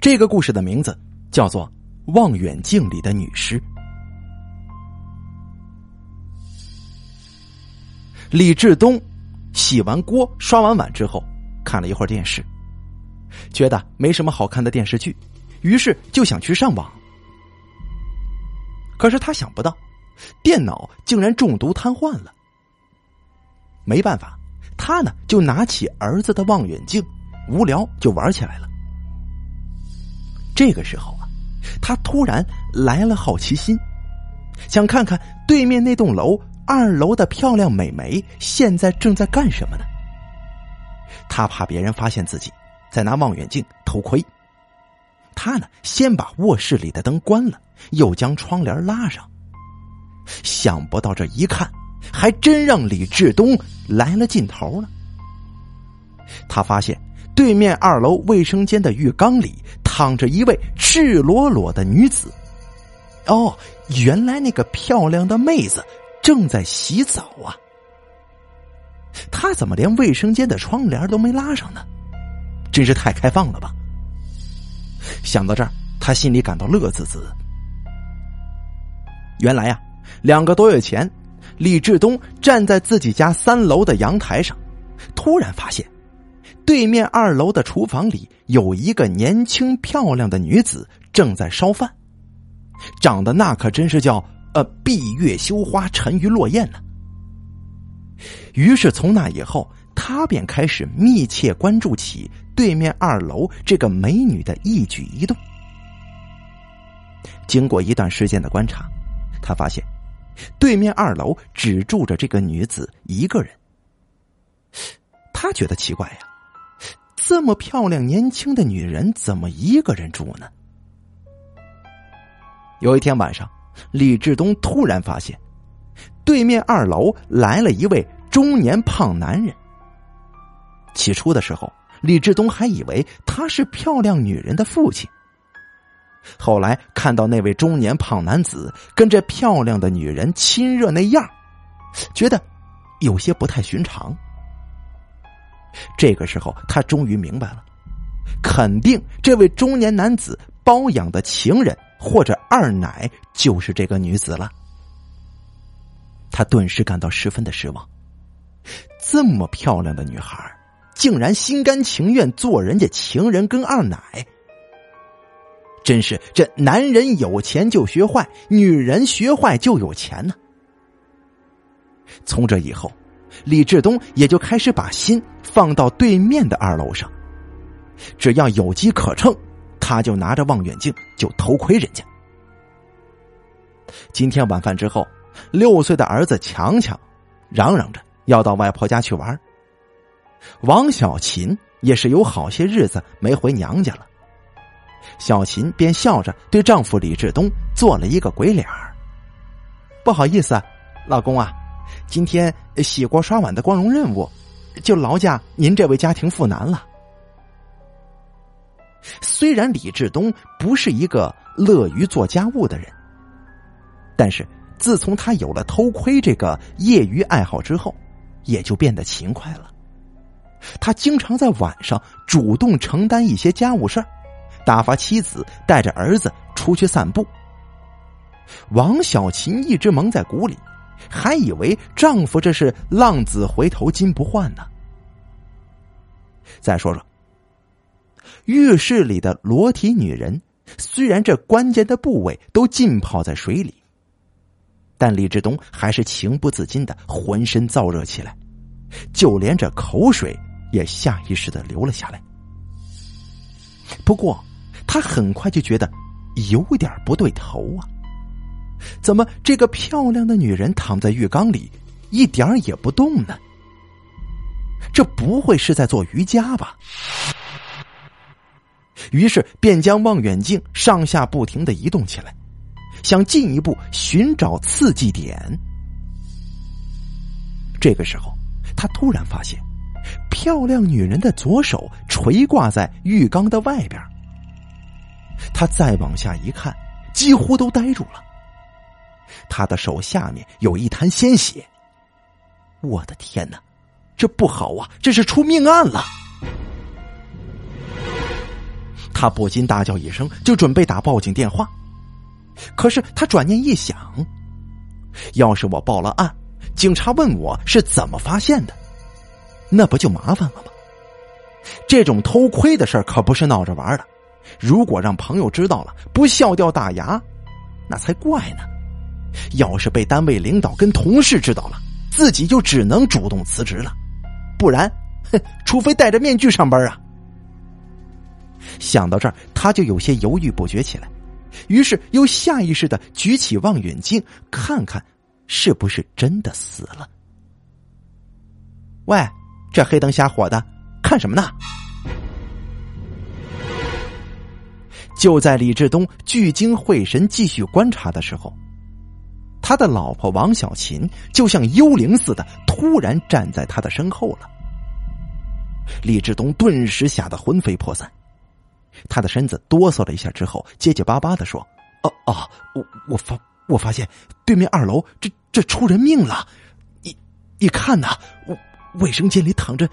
这个故事的名字叫做《望远镜里的女尸》。李志东洗完锅、刷完碗之后，看了一会儿电视，觉得没什么好看的电视剧，于是就想去上网。可是他想不到，电脑竟然中毒瘫痪了。没办法，他呢就拿起儿子的望远镜，无聊就玩起来了。这个时候啊，他突然来了好奇心，想看看对面那栋楼二楼的漂亮美眉现在正在干什么呢？他怕别人发现自己在拿望远镜偷窥，他呢先把卧室里的灯关了，又将窗帘拉上。想不到这一看，还真让李志东来了劲头了。他发现对面二楼卫生间的浴缸里。躺着一位赤裸裸的女子，哦，原来那个漂亮的妹子正在洗澡啊！她怎么连卫生间的窗帘都没拉上呢？真是太开放了吧！想到这儿，他心里感到乐滋滋。原来呀，两个多月前，李志东站在自己家三楼的阳台上，突然发现。对面二楼的厨房里有一个年轻漂亮的女子正在烧饭，长得那可真是叫呃闭月羞花沉鱼落雁呢。于是从那以后，他便开始密切关注起对面二楼这个美女的一举一动。经过一段时间的观察，他发现对面二楼只住着这个女子一个人。他觉得奇怪呀。这么漂亮年轻的女人，怎么一个人住呢？有一天晚上，李志东突然发现，对面二楼来了一位中年胖男人。起初的时候，李志东还以为他是漂亮女人的父亲。后来看到那位中年胖男子跟这漂亮的女人亲热那样，觉得有些不太寻常。这个时候，他终于明白了，肯定这位中年男子包养的情人或者二奶就是这个女子了。他顿时感到十分的失望，这么漂亮的女孩，竟然心甘情愿做人家情人跟二奶，真是这男人有钱就学坏，女人学坏就有钱呢。从这以后。李志东也就开始把心放到对面的二楼上，只要有机可乘，他就拿着望远镜就偷窥人家。今天晚饭之后，六岁的儿子强强嚷嚷着要到外婆家去玩。王小琴也是有好些日子没回娘家了，小琴便笑着对丈夫李志东做了一个鬼脸儿：“不好意思，老公啊。”今天洗锅刷碗的光荣任务，就劳驾您这位家庭妇男了。虽然李志东不是一个乐于做家务的人，但是自从他有了偷窥这个业余爱好之后，也就变得勤快了。他经常在晚上主动承担一些家务事儿，打发妻子带着儿子出去散步。王小琴一直蒙在鼓里。还以为丈夫这是浪子回头金不换呢。再说说，浴室里的裸体女人，虽然这关键的部位都浸泡在水里，但李志东还是情不自禁的浑身燥热起来，就连这口水也下意识的流了下来。不过，他很快就觉得有点不对头啊。怎么，这个漂亮的女人躺在浴缸里，一点儿也不动呢？这不会是在做瑜伽吧？于是便将望远镜上下不停的移动起来，想进一步寻找刺激点。这个时候，他突然发现，漂亮女人的左手垂挂在浴缸的外边。他再往下一看，几乎都呆住了。他的手下面有一滩鲜血，我的天哪，这不好啊！这是出命案了。他不禁大叫一声，就准备打报警电话。可是他转念一想，要是我报了案，警察问我是怎么发现的，那不就麻烦了吗？这种偷窥的事可不是闹着玩的。如果让朋友知道了，不笑掉大牙，那才怪呢。要是被单位领导跟同事知道了，自己就只能主动辞职了，不然，哼，除非戴着面具上班啊。想到这儿，他就有些犹豫不决起来，于是又下意识的举起望远镜，看看是不是真的死了。喂，这黑灯瞎火的，看什么呢？就在李志东聚精会神继续观察的时候，他的老婆王小琴就像幽灵似的突然站在他的身后了。李志东顿时吓得魂飞魄散，他的身子哆嗦了一下之后，结结巴巴的说：“哦哦，我我发我发现对面二楼这这出人命了，你你看呐，卫生间里躺着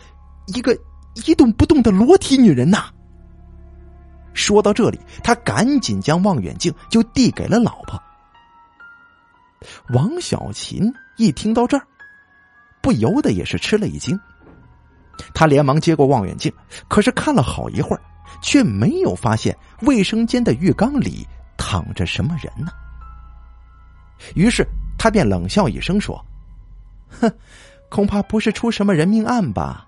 一个一动不动的裸体女人呐。”说到这里，他赶紧将望远镜就递给了老婆。王小琴一听到这儿，不由得也是吃了一惊。他连忙接过望远镜，可是看了好一会儿，却没有发现卫生间的浴缸里躺着什么人呢。于是他便冷笑一声说：“哼，恐怕不是出什么人命案吧？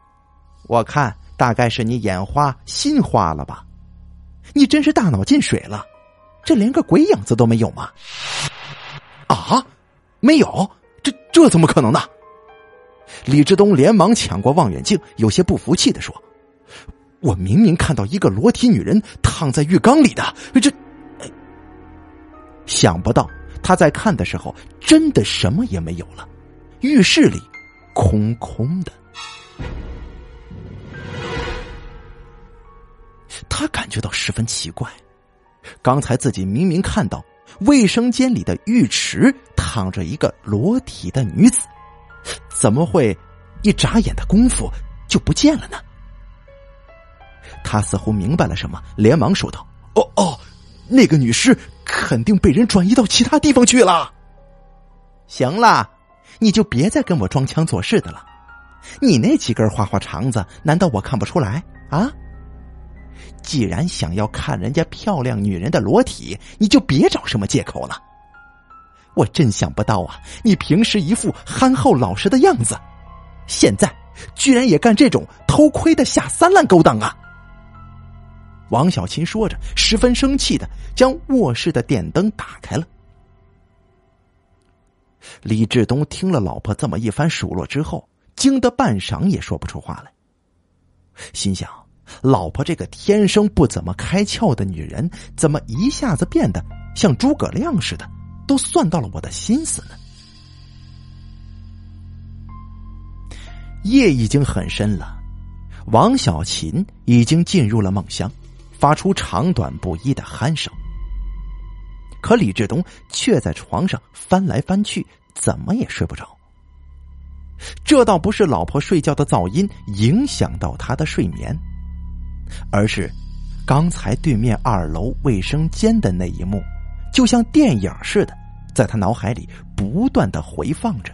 我看大概是你眼花心花了吧。”你真是大脑进水了，这连个鬼影子都没有吗？啊，没有，这这怎么可能呢？李志东连忙抢过望远镜，有些不服气的说：“我明明看到一个裸体女人躺在浴缸里的，这……想不到他在看的时候，真的什么也没有了，浴室里空空的。”他感觉到十分奇怪，刚才自己明明看到卫生间里的浴池躺着一个裸体的女子，怎么会一眨眼的功夫就不见了呢？他似乎明白了什么，连忙说道：“哦哦，那个女尸肯定被人转移到其他地方去了。”行了，你就别再跟我装腔作势的了。你那几根花花肠子，难道我看不出来啊？既然想要看人家漂亮女人的裸体，你就别找什么借口了。我真想不到啊，你平时一副憨厚老实的样子，现在居然也干这种偷窥的下三滥勾当啊！王小琴说着，十分生气的将卧室的电灯打开了。李志东听了老婆这么一番数落之后，惊得半晌也说不出话来，心想。老婆这个天生不怎么开窍的女人，怎么一下子变得像诸葛亮似的，都算到了我的心思呢？夜已经很深了，王小琴已经进入了梦乡，发出长短不一的鼾声。可李志东却在床上翻来翻去，怎么也睡不着。这倒不是老婆睡觉的噪音影响到他的睡眠。而是，刚才对面二楼卫生间的那一幕，就像电影似的，在他脑海里不断的回放着。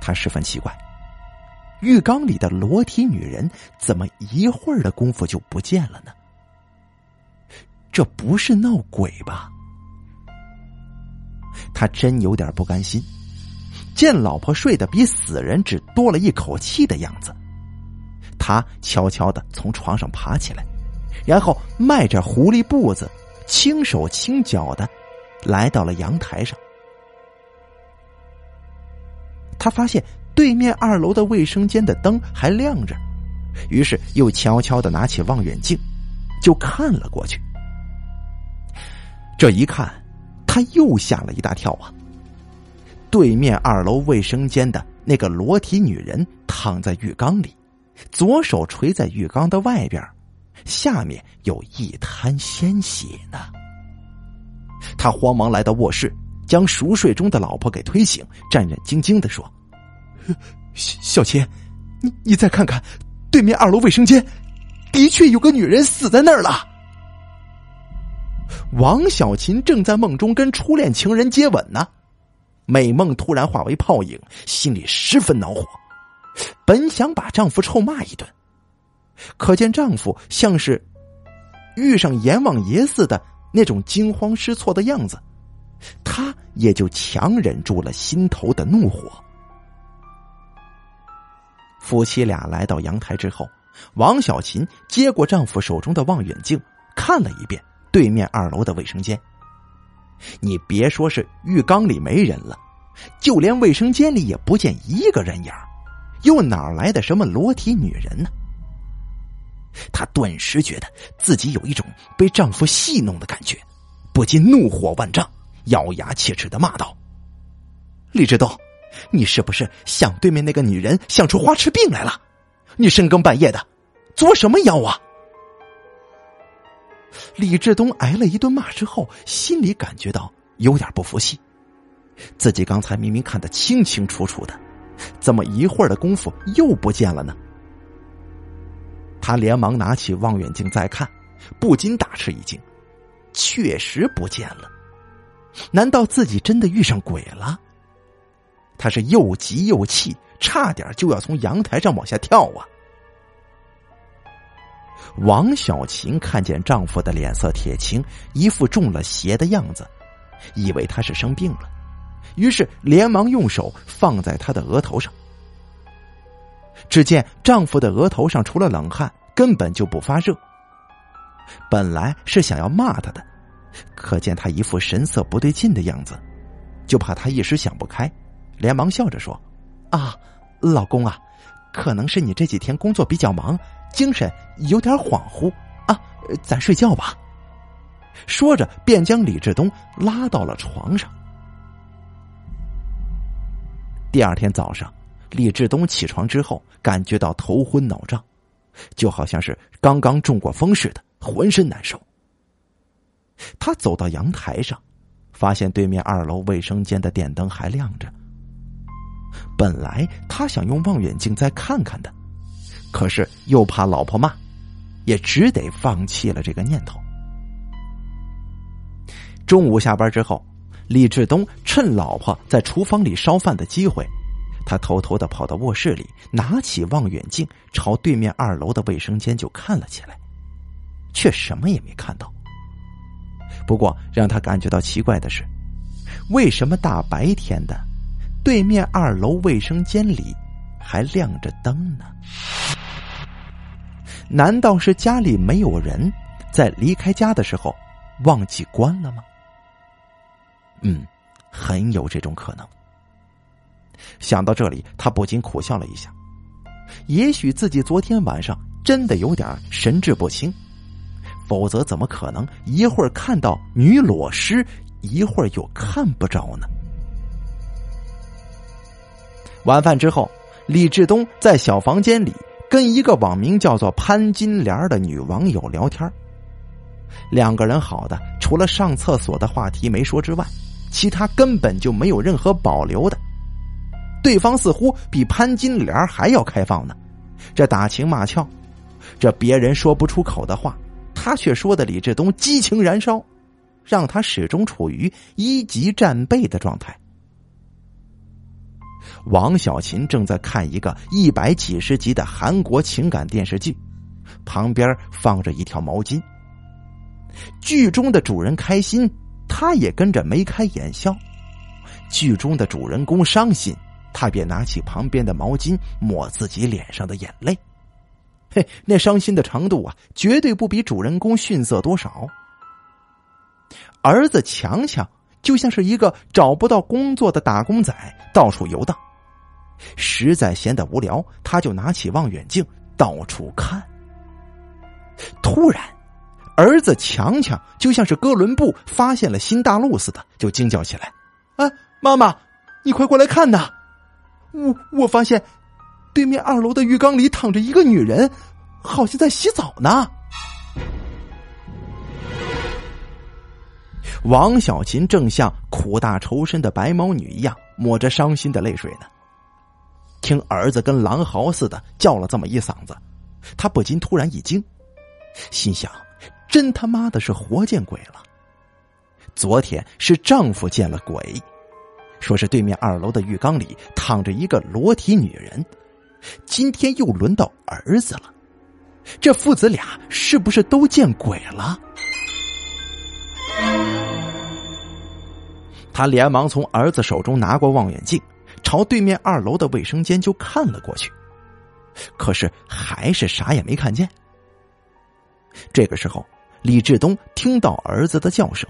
他十分奇怪，浴缸里的裸体女人怎么一会儿的功夫就不见了呢？这不是闹鬼吧？他真有点不甘心，见老婆睡得比死人只多了一口气的样子。他悄悄的从床上爬起来，然后迈着狐狸步子，轻手轻脚的来到了阳台上。他发现对面二楼的卫生间的灯还亮着，于是又悄悄的拿起望远镜，就看了过去。这一看，他又吓了一大跳啊！对面二楼卫生间的那个裸体女人躺在浴缸里。左手垂在浴缸的外边，下面有一滩鲜血呢。他慌忙来到卧室，将熟睡中的老婆给推醒，战战兢兢的说：“小小琴，你你再看看，对面二楼卫生间，的确有个女人死在那儿了。王小琴正在梦中跟初恋情人接吻呢，美梦突然化为泡影，心里十分恼火，本想把丈夫臭骂一顿，可见丈夫像是遇上阎王爷似的那种惊慌失措的样子，她也就强忍住了心头的怒火。夫妻俩来到阳台之后，王小琴接过丈夫手中的望远镜，看了一遍。对面二楼的卫生间，你别说是浴缸里没人了，就连卫生间里也不见一个人影又哪来的什么裸体女人呢？她顿时觉得自己有一种被丈夫戏弄的感觉，不禁怒火万丈，咬牙切齿的骂道：“李志东，你是不是想对面那个女人想出花痴病来了？你深更半夜的，作什么妖啊？”李志东挨了一顿骂之后，心里感觉到有点不服气。自己刚才明明看得清清楚楚的，怎么一会儿的功夫又不见了呢？他连忙拿起望远镜再看，不禁大吃一惊，确实不见了。难道自己真的遇上鬼了？他是又急又气，差点就要从阳台上往下跳啊！王小琴看见丈夫的脸色铁青，一副中了邪的样子，以为他是生病了，于是连忙用手放在她的额头上。只见丈夫的额头上除了冷汗，根本就不发热。本来是想要骂他的，可见他一副神色不对劲的样子，就怕他一时想不开，连忙笑着说：“啊，老公啊，可能是你这几天工作比较忙。”精神有点恍惚啊，咱睡觉吧。说着，便将李志东拉到了床上。第二天早上，李志东起床之后，感觉到头昏脑胀，就好像是刚刚中过风似的，浑身难受。他走到阳台上，发现对面二楼卫生间的电灯还亮着。本来他想用望远镜再看看的。可是又怕老婆骂，也只得放弃了这个念头。中午下班之后，李志东趁老婆在厨房里烧饭的机会，他偷偷的跑到卧室里，拿起望远镜朝对面二楼的卫生间就看了起来，却什么也没看到。不过让他感觉到奇怪的是，为什么大白天的，对面二楼卫生间里还亮着灯呢？难道是家里没有人，在离开家的时候忘记关了吗？嗯，很有这种可能。想到这里，他不禁苦笑了一下。也许自己昨天晚上真的有点神志不清，否则怎么可能一会儿看到女裸尸，一会儿又看不着呢？晚饭之后，李志东在小房间里。跟一个网名叫做潘金莲的女网友聊天，两个人好的除了上厕所的话题没说之外，其他根本就没有任何保留的。对方似乎比潘金莲还要开放呢，这打情骂俏，这别人说不出口的话，他却说的李志东激情燃烧，让他始终处于一级战备的状态。王小琴正在看一个一百几十集的韩国情感电视剧，旁边放着一条毛巾。剧中的主人开心，他也跟着眉开眼笑；剧中的主人公伤心，他便拿起旁边的毛巾抹自己脸上的眼泪。嘿，那伤心的程度啊，绝对不比主人公逊色多少。儿子强强就像是一个找不到工作的打工仔，到处游荡。实在闲得无聊，他就拿起望远镜到处看。突然，儿子强强就像是哥伦布发现了新大陆似的，就惊叫起来：“啊，妈妈，你快过来看呐！我我发现，对面二楼的浴缸里躺着一个女人，好像在洗澡呢。”王小琴正像苦大仇深的白毛女一样，抹着伤心的泪水呢。听儿子跟狼嚎似的叫了这么一嗓子，他不禁突然一惊，心想：真他妈的是活见鬼了！昨天是丈夫见了鬼，说是对面二楼的浴缸里躺着一个裸体女人，今天又轮到儿子了，这父子俩是不是都见鬼了？他连忙从儿子手中拿过望远镜，朝对面二楼的卫生间就看了过去，可是还是啥也没看见。这个时候，李志东听到儿子的叫声，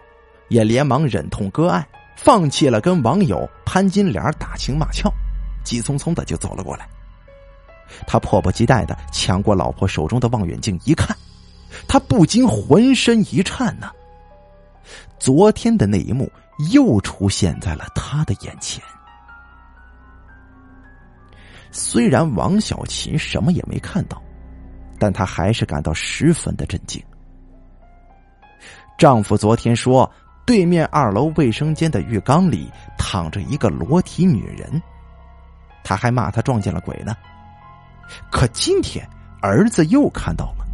也连忙忍痛割爱，放弃了跟网友潘金莲打情骂俏，急匆匆的就走了过来。他迫不及待的抢过老婆手中的望远镜一看，他不禁浑身一颤呢。昨天的那一幕。又出现在了他的眼前。虽然王小琴什么也没看到，但他还是感到十分的震惊。丈夫昨天说，对面二楼卫生间的浴缸里躺着一个裸体女人，他还骂他撞见了鬼呢。可今天儿子又看到了，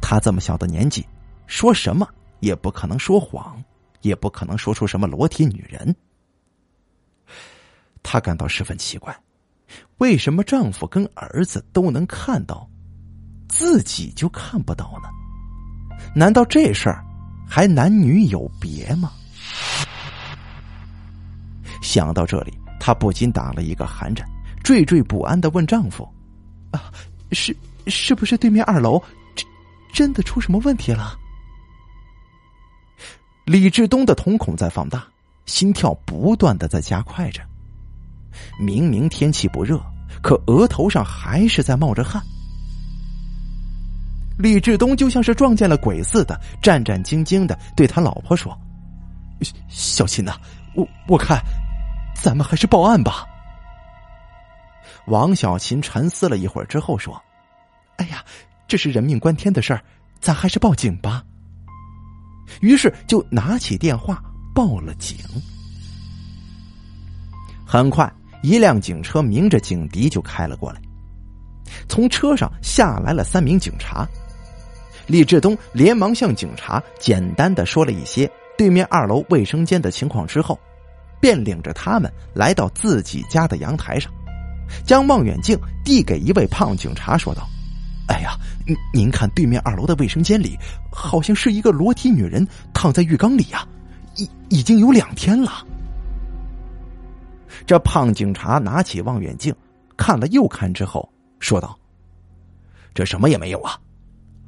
他这么小的年纪，说什么也不可能说谎。也不可能说出什么裸体女人。他感到十分奇怪，为什么丈夫跟儿子都能看到，自己就看不到呢？难道这事儿还男女有别吗？想到这里，她不禁打了一个寒颤，惴惴不安的问丈夫：“啊，是是不是对面二楼真真的出什么问题了？”李志东的瞳孔在放大，心跳不断的在加快着。明明天气不热，可额头上还是在冒着汗。李志东就像是撞见了鬼似的，战战兢兢的对他老婆说：“小琴呐，我我看，咱们还是报案吧。”王小琴沉思了一会儿之后说：“哎呀，这是人命关天的事儿，咱还是报警吧。”于是就拿起电话报了警。很快，一辆警车鸣着警笛就开了过来，从车上下来了三名警察。李志东连忙向警察简单的说了一些对面二楼卫生间的情况之后，便领着他们来到自己家的阳台上，将望远镜递给一位胖警察，说道。哎呀，您您看对面二楼的卫生间里，好像是一个裸体女人躺在浴缸里呀，已已经有两天了。这胖警察拿起望远镜看了又看之后，说道：“这什么也没有啊，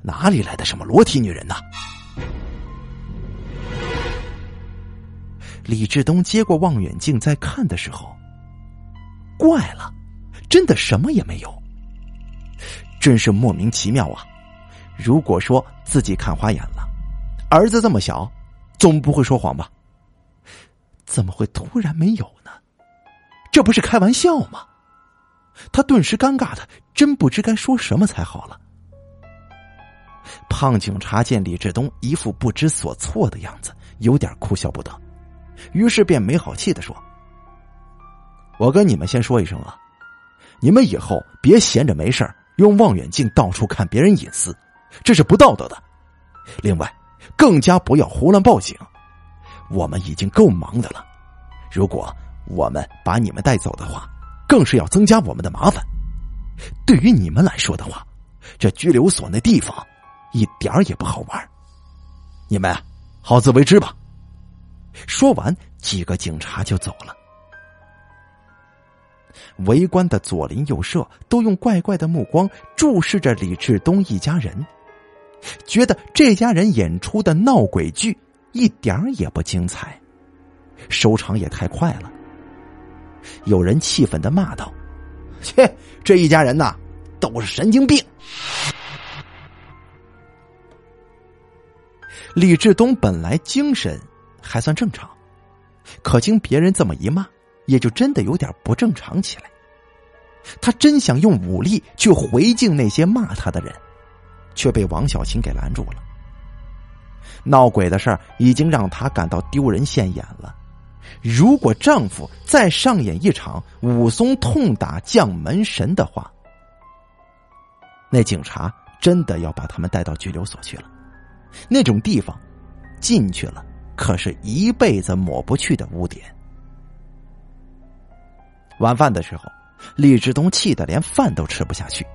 哪里来的什么裸体女人呢？”李志东接过望远镜在看的时候，怪了，真的什么也没有。真是莫名其妙啊！如果说自己看花眼了，儿子这么小，总不会说谎吧？怎么会突然没有呢？这不是开玩笑吗？他顿时尴尬的，真不知该说什么才好了。胖警察见李志东一副不知所措的样子，有点哭笑不得，于是便没好气的说：“我跟你们先说一声啊，你们以后别闲着没事。”用望远镜到处看别人隐私，这是不道德的。另外，更加不要胡乱报警。我们已经够忙的了，如果我们把你们带走的话，更是要增加我们的麻烦。对于你们来说的话，这拘留所那地方一点儿也不好玩。你们好自为之吧。说完，几个警察就走了。围观的左邻右舍都用怪怪的目光注视着李志东一家人，觉得这家人演出的闹鬼剧一点儿也不精彩，收场也太快了。有人气愤的骂道：“ 切，这一家人呐，都是神经病！”李志东本来精神还算正常，可经别人这么一骂。也就真的有点不正常起来。他真想用武力去回敬那些骂他的人，却被王小琴给拦住了。闹鬼的事儿已经让他感到丢人现眼了。如果丈夫再上演一场武松痛打将门神的话，那警察真的要把他们带到拘留所去了。那种地方，进去了可是一辈子抹不去的污点。晚饭的时候，李志东气得连饭都吃不下去，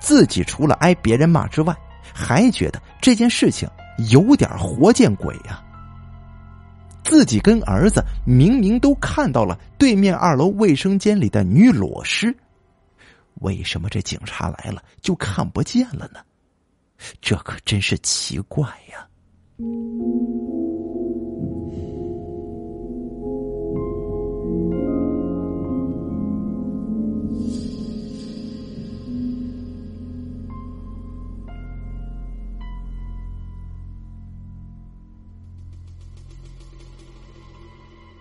自己除了挨别人骂之外，还觉得这件事情有点活见鬼呀。自己跟儿子明明都看到了对面二楼卫生间里的女裸尸，为什么这警察来了就看不见了呢？这可真是奇怪呀！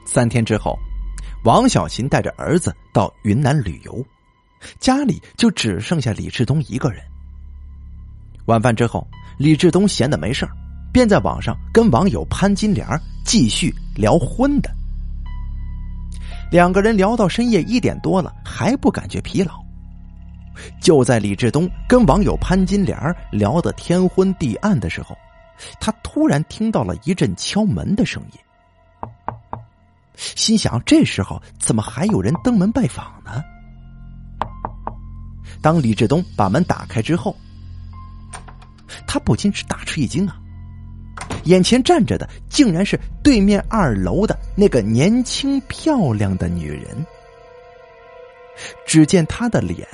三天之后，王小琴带着儿子到云南旅游，家里就只剩下李志东一个人。晚饭之后，李志东闲的没事便在网上跟网友潘金莲继续聊荤的。两个人聊到深夜一点多了，还不感觉疲劳。就在李志东跟网友潘金莲聊得天昏地暗的时候，他突然听到了一阵敲门的声音。心想：这时候怎么还有人登门拜访呢？当李志东把门打开之后，他不禁是大吃一惊啊！眼前站着的竟然是对面二楼的那个年轻漂亮的女人。只见她的脸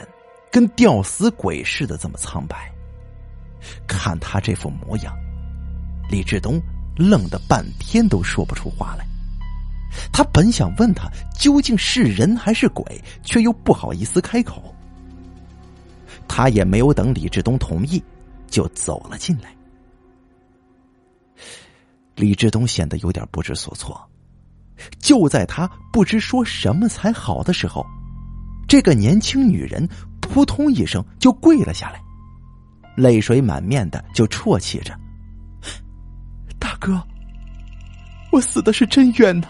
跟吊死鬼似的这么苍白，看她这副模样，李志东愣得半天都说不出话来。他本想问他究竟是人还是鬼，却又不好意思开口。他也没有等李志东同意，就走了进来。李志东显得有点不知所措。就在他不知说什么才好的时候，这个年轻女人扑通一声就跪了下来，泪水满面的就啜泣着：“大哥，我死的是真冤呐！”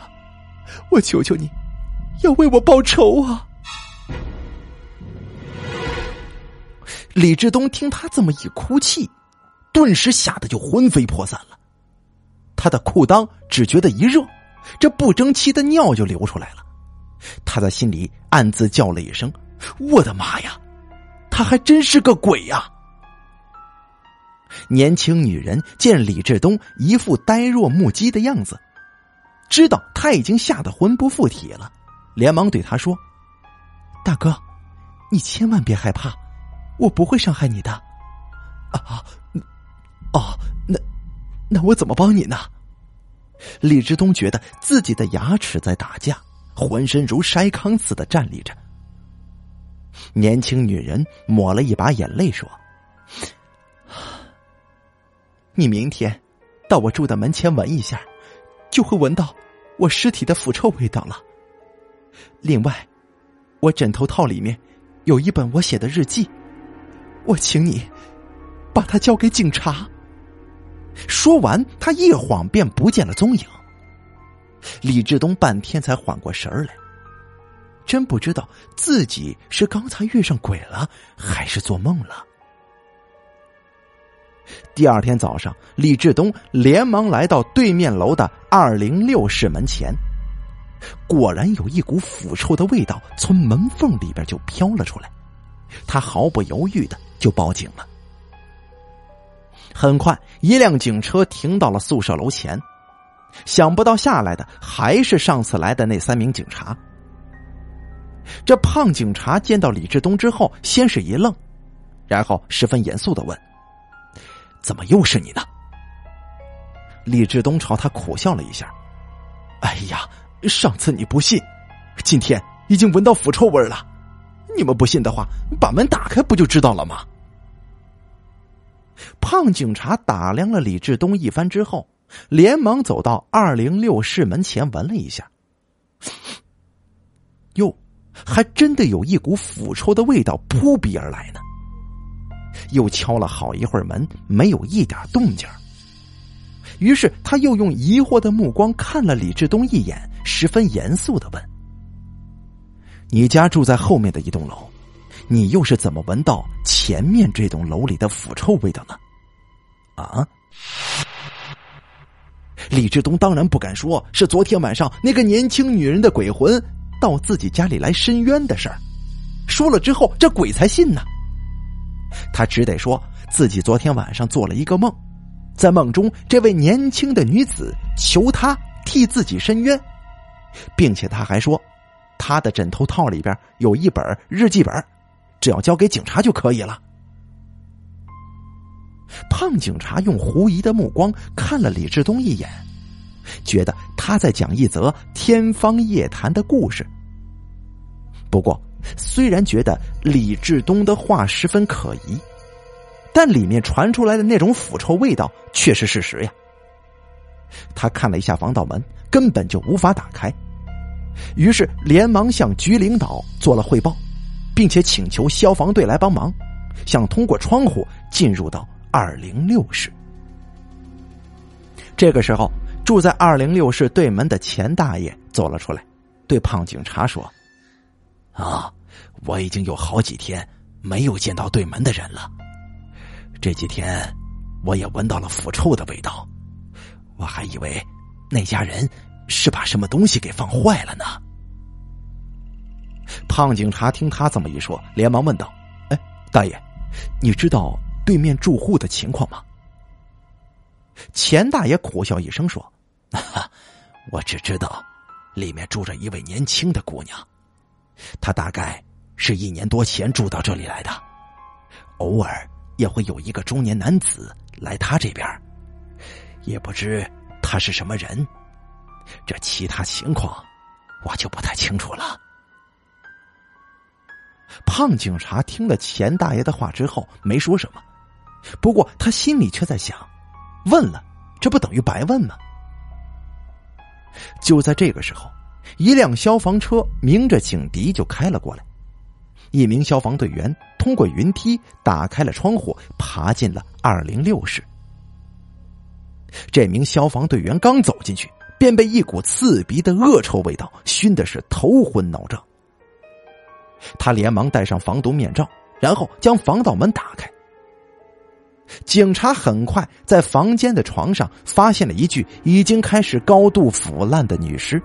我求求你，要为我报仇啊！李志东听他这么一哭泣，顿时吓得就魂飞魄散了。他的裤裆只觉得一热，这不争气的尿就流出来了。他在心里暗自叫了一声：“我的妈呀，他还真是个鬼呀！”年轻女人见李志东一副呆若木鸡的样子。知道他已经吓得魂不附体了，连忙对他说：“大哥，你千万别害怕，我不会伤害你的。”啊，哦，那那我怎么帮你呢？李志东觉得自己的牙齿在打架，浑身如筛糠似的站立着。年轻女人抹了一把眼泪说：“你明天到我住的门前闻一下，就会闻到。”我尸体的腐臭味道了。另外，我枕头套里面有一本我写的日记，我请你把他交给警察。说完，他一晃便不见了踪影。李志东半天才缓过神来，真不知道自己是刚才遇上鬼了，还是做梦了。第二天早上，李志东连忙来到对面楼的二零六室门前，果然有一股腐臭的味道从门缝里边就飘了出来。他毫不犹豫的就报警了。很快，一辆警车停到了宿舍楼前，想不到下来的还是上次来的那三名警察。这胖警察见到李志东之后，先是一愣，然后十分严肃的问。怎么又是你呢？李志东朝他苦笑了一下。哎呀，上次你不信，今天已经闻到腐臭味了。你们不信的话，把门打开不就知道了吗？胖警察打量了李志东一番之后，连忙走到二零六室门前闻了一下。哟，还真的有一股腐臭的味道扑鼻而来呢。又敲了好一会儿门，没有一点动静于是他又用疑惑的目光看了李志东一眼，十分严肃的问：“你家住在后面的一栋楼，你又是怎么闻到前面这栋楼里的腐臭味道呢？啊！李志东当然不敢说是昨天晚上那个年轻女人的鬼魂到自己家里来申冤的事儿，说了之后这鬼才信呢。他只得说自己昨天晚上做了一个梦，在梦中这位年轻的女子求他替自己申冤，并且他还说他的枕头套里边有一本日记本，只要交给警察就可以了。胖警察用狐疑的目光看了李志东一眼，觉得他在讲一则天方夜谭的故事。不过，虽然觉得李志东的话十分可疑，但里面传出来的那种腐臭味道却是事实呀。他看了一下防盗门，根本就无法打开，于是连忙向局领导做了汇报，并且请求消防队来帮忙，想通过窗户进入到。二零六室。这个时候，住在二零六室对门的钱大爷走了出来，对胖警察说：“啊，我已经有好几天没有见到对门的人了。这几天，我也闻到了腐臭的味道，我还以为那家人是把什么东西给放坏了呢。”胖警察听他这么一说，连忙问道：“哎，大爷，你知道？”对面住户的情况吗？钱大爷苦笑一声说：“ 我只知道，里面住着一位年轻的姑娘，她大概是一年多前住到这里来的，偶尔也会有一个中年男子来她这边，也不知他是什么人，这其他情况我就不太清楚了。”胖警察听了钱大爷的话之后，没说什么。不过他心里却在想：问了，这不等于白问吗？就在这个时候，一辆消防车鸣着警笛就开了过来。一名消防队员通过云梯打开了窗户，爬进了二零六室。这名消防队员刚走进去，便被一股刺鼻的恶臭味道熏的是头昏脑胀。他连忙戴上防毒面罩，然后将防盗门打开。警察很快在房间的床上发现了一具已经开始高度腐烂的女尸。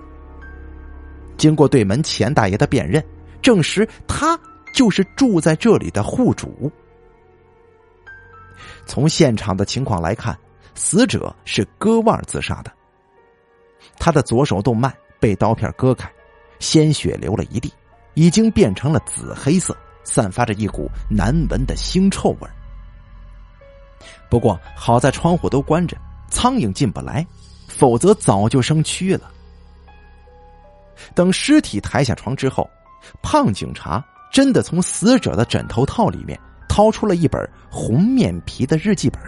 经过对门钱大爷的辨认，证实他就是住在这里的户主。从现场的情况来看，死者是割腕自杀的。他的左手动脉被刀片割开，鲜血流了一地，已经变成了紫黑色，散发着一股难闻的腥臭味不过好在窗户都关着，苍蝇进不来，否则早就生蛆了。等尸体抬下床之后，胖警察真的从死者的枕头套里面掏出了一本红面皮的日记本，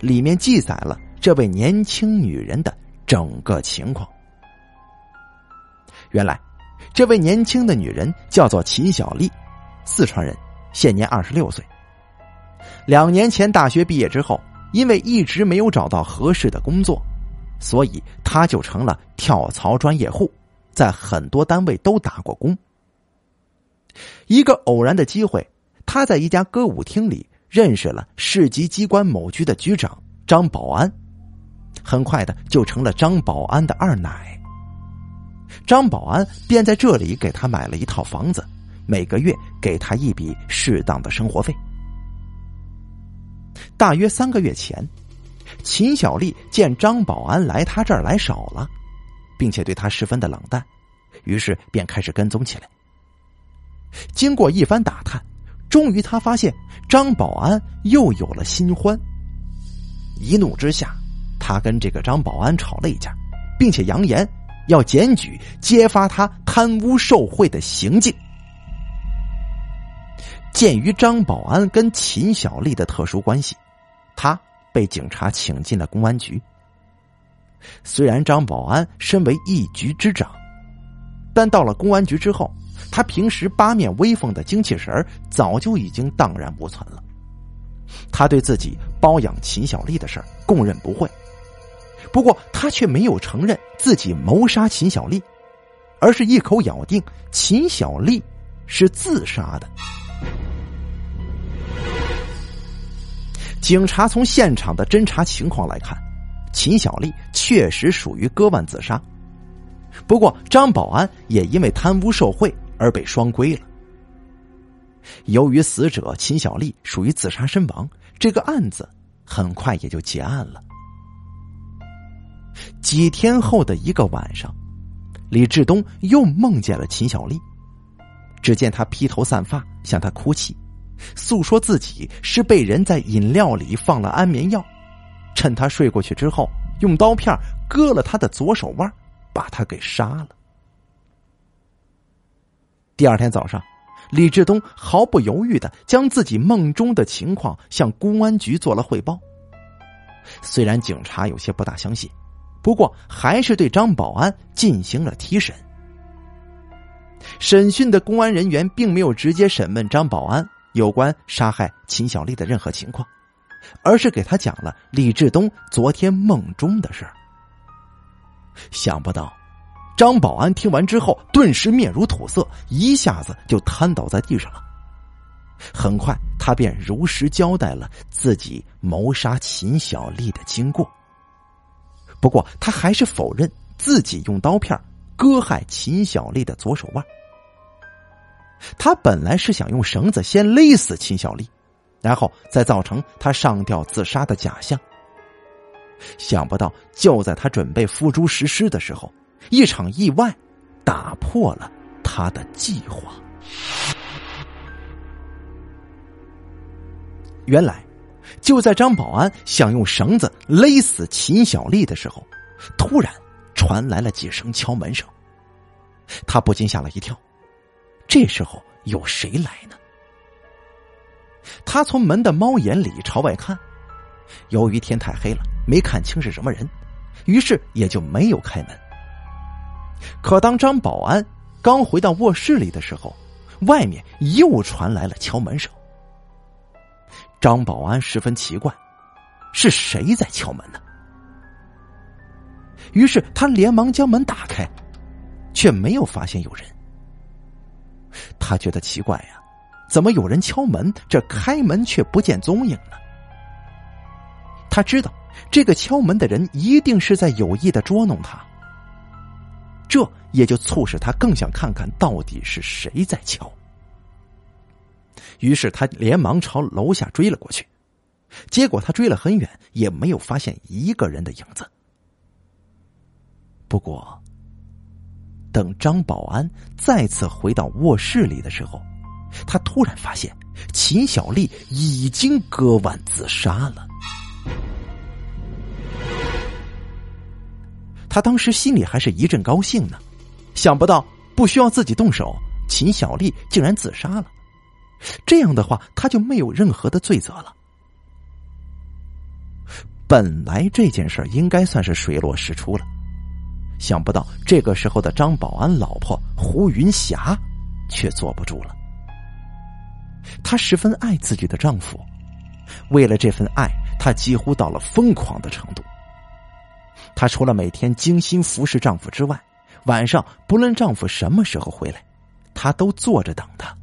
里面记载了这位年轻女人的整个情况。原来，这位年轻的女人叫做秦小丽，四川人，现年二十六岁。两年前大学毕业之后，因为一直没有找到合适的工作，所以他就成了跳槽专业户，在很多单位都打过工。一个偶然的机会，他在一家歌舞厅里认识了市级机关某局的局长张保安，很快的就成了张保安的二奶。张保安便在这里给他买了一套房子，每个月给他一笔适当的生活费。大约三个月前，秦小丽见张保安来他这儿来少了，并且对他十分的冷淡，于是便开始跟踪起来。经过一番打探，终于他发现张保安又有了新欢。一怒之下，他跟这个张保安吵了一架，并且扬言要检举揭发他贪污受贿的行径。鉴于张保安跟秦小丽的特殊关系。他被警察请进了公安局。虽然张保安身为一局之长，但到了公安局之后，他平时八面威风的精气神早就已经荡然无存了。他对自己包养秦小丽的事儿供认不讳，不过他却没有承认自己谋杀秦小丽，而是一口咬定秦小丽是自杀的。警察从现场的侦查情况来看，秦小丽确实属于割腕自杀。不过，张保安也因为贪污受贿而被双规了。由于死者秦小丽属于自杀身亡，这个案子很快也就结案了。几天后的一个晚上，李志东又梦见了秦小丽。只见他披头散发，向他哭泣，诉说自己是被人在饮料里放了安眠药，趁他睡过去之后，用刀片割了他的左手腕，把他给杀了。第二天早上，李志东毫不犹豫的将自己梦中的情况向公安局做了汇报。虽然警察有些不大相信。不过，还是对张保安进行了提审。审讯的公安人员并没有直接审问张保安有关杀害秦小丽的任何情况，而是给他讲了李志东昨天梦中的事儿。想不到，张保安听完之后，顿时面如土色，一下子就瘫倒在地上了。很快，他便如实交代了自己谋杀秦小丽的经过。不过，他还是否认自己用刀片割害秦小丽的左手腕。他本来是想用绳子先勒死秦小丽，然后再造成他上吊自杀的假象。想不到，就在他准备付诸实施的时候，一场意外打破了他的计划。原来。就在张保安想用绳子勒死秦小丽的时候，突然传来了几声敲门声。他不禁吓了一跳。这时候有谁来呢？他从门的猫眼里朝外看，由于天太黑了，没看清是什么人，于是也就没有开门。可当张保安刚回到卧室里的时候，外面又传来了敲门声。张保安十分奇怪，是谁在敲门呢？于是他连忙将门打开，却没有发现有人。他觉得奇怪呀，怎么有人敲门，这开门却不见踪影呢？他知道这个敲门的人一定是在有意的捉弄他，这也就促使他更想看看到底是谁在敲。于是他连忙朝楼下追了过去，结果他追了很远，也没有发现一个人的影子。不过，等张保安再次回到卧室里的时候，他突然发现秦小丽已经割腕自杀了。他当时心里还是一阵高兴呢，想不到不需要自己动手，秦小丽竟然自杀了。这样的话，他就没有任何的罪责了。本来这件事应该算是水落石出了，想不到这个时候的张保安老婆胡云霞却坐不住了。她十分爱自己的丈夫，为了这份爱，她几乎到了疯狂的程度。她除了每天精心服侍丈夫之外，晚上不论丈夫什么时候回来，她都坐着等他。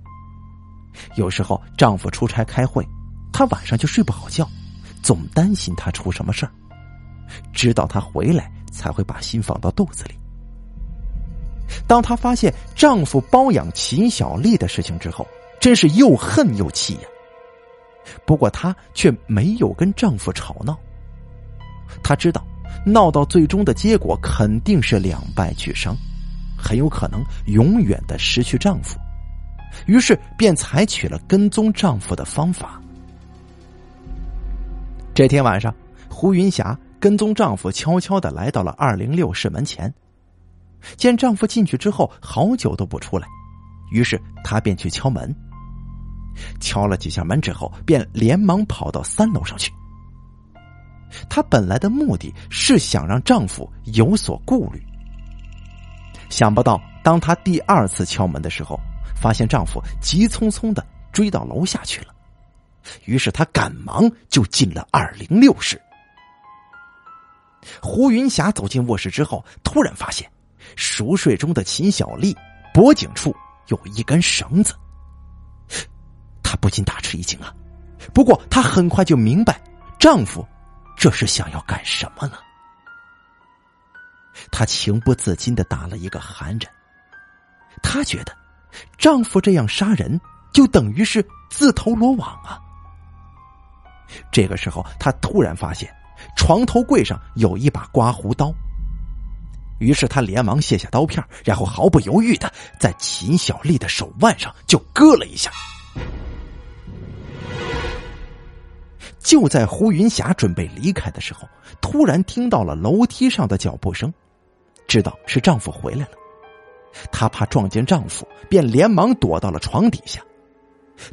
有时候丈夫出差开会，她晚上就睡不好觉，总担心他出什么事儿，直到她回来才会把心放到肚子里。当她发现丈夫包养秦小丽的事情之后，真是又恨又气呀。不过她却没有跟丈夫吵闹，她知道闹到最终的结果肯定是两败俱伤，很有可能永远的失去丈夫。于是便采取了跟踪丈夫的方法。这天晚上，胡云霞跟踪丈夫，悄悄的来到了二零六室门前。见丈夫进去之后，好久都不出来，于是她便去敲门。敲了几下门之后，便连忙跑到三楼上去。她本来的目的是想让丈夫有所顾虑，想不到当她第二次敲门的时候。发现丈夫急匆匆的追到楼下去了，于是她赶忙就进了二零六室。胡云霞走进卧室之后，突然发现熟睡中的秦小丽脖颈处有一根绳子。她不禁大吃一惊啊！不过她很快就明白，丈夫这是想要干什么了。她情不自禁的打了一个寒颤。她觉得，丈夫这样杀人，就等于是自投罗网啊！这个时候，她突然发现床头柜上有一把刮胡刀。于是他连忙卸下刀片，然后毫不犹豫的在秦小丽的手腕上就割了一下。就在胡云霞准备离开的时候，突然听到了楼梯上的脚步声，知道是丈夫回来了。她怕撞见丈夫，便连忙躲到了床底下。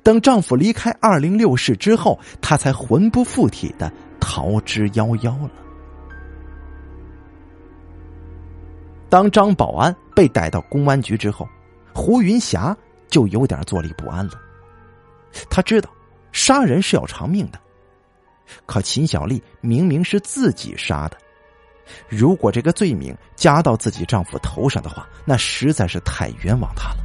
等丈夫离开二零六室之后，她才魂不附体的逃之夭夭了。当张保安被逮到公安局之后，胡云霞就有点坐立不安了。他知道杀人是要偿命的，可秦小丽明明是自己杀的，如果这个罪名加到自己丈夫头上的话，那实在是太冤枉他了。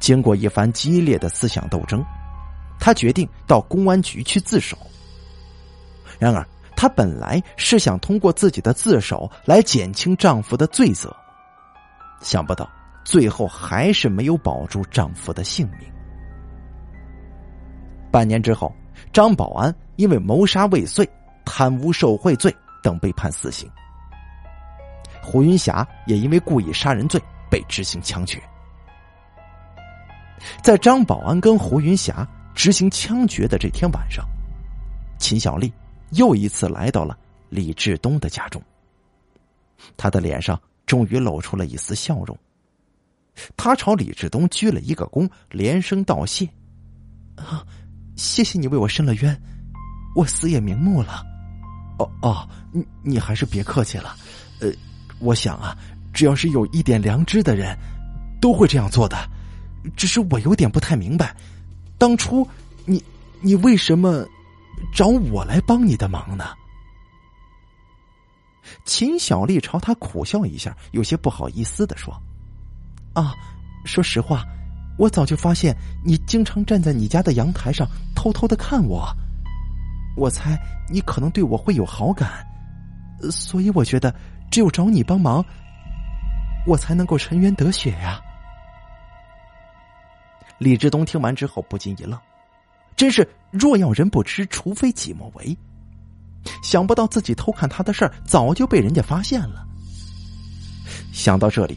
经过一番激烈的思想斗争，她决定到公安局去自首。然而。她本来是想通过自己的自首来减轻丈夫的罪责，想不到最后还是没有保住丈夫的性命。半年之后，张保安因为谋杀未遂、贪污受贿罪等被判死刑，胡云霞也因为故意杀人罪被执行枪决。在张保安跟胡云霞执行枪决的这天晚上，秦小丽。又一次来到了李志东的家中，他的脸上终于露出了一丝笑容。他朝李志东鞠了一个躬，连声道谢：“啊，谢谢你为我伸了冤，我死也瞑目了。”“哦哦，你你还是别客气了。呃，我想啊，只要是有一点良知的人，都会这样做的。只是我有点不太明白，当初你你为什么？”找我来帮你的忙呢？秦小丽朝他苦笑一下，有些不好意思的说：“啊，说实话，我早就发现你经常站在你家的阳台上偷偷的看我，我猜你可能对我会有好感，所以我觉得只有找你帮忙，我才能够沉冤得雪呀。”李志东听完之后不禁一愣。真是若要人不知，除非己莫为。想不到自己偷看他的事儿早就被人家发现了。想到这里，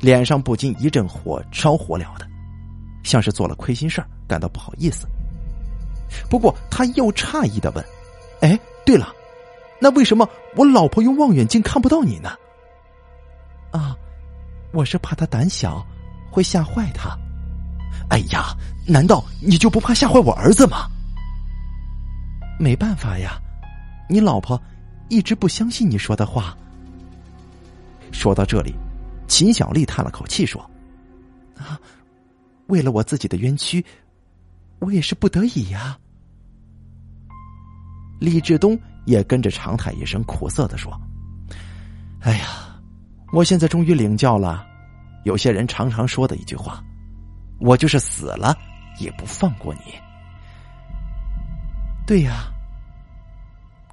脸上不禁一阵火烧火燎的，像是做了亏心事儿，感到不好意思。不过他又诧异的问：“哎，对了，那为什么我老婆用望远镜看不到你呢？”啊，我是怕她胆小，会吓坏她。哎呀，难道你就不怕吓坏我儿子吗？没办法呀，你老婆一直不相信你说的话。说到这里，秦小丽叹了口气说：“啊，为了我自己的冤屈，我也是不得已呀。”李志东也跟着长叹一声，苦涩的说：“哎呀，我现在终于领教了，有些人常常说的一句话。”我就是死了，也不放过你。对呀，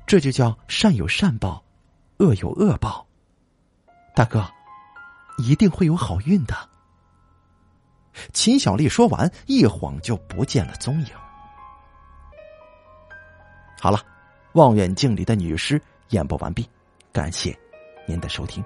这就叫善有善报，恶有恶报。大哥，一定会有好运的。秦小丽说完，一晃就不见了踪影。好了，望远镜里的女尸演播完毕，感谢您的收听。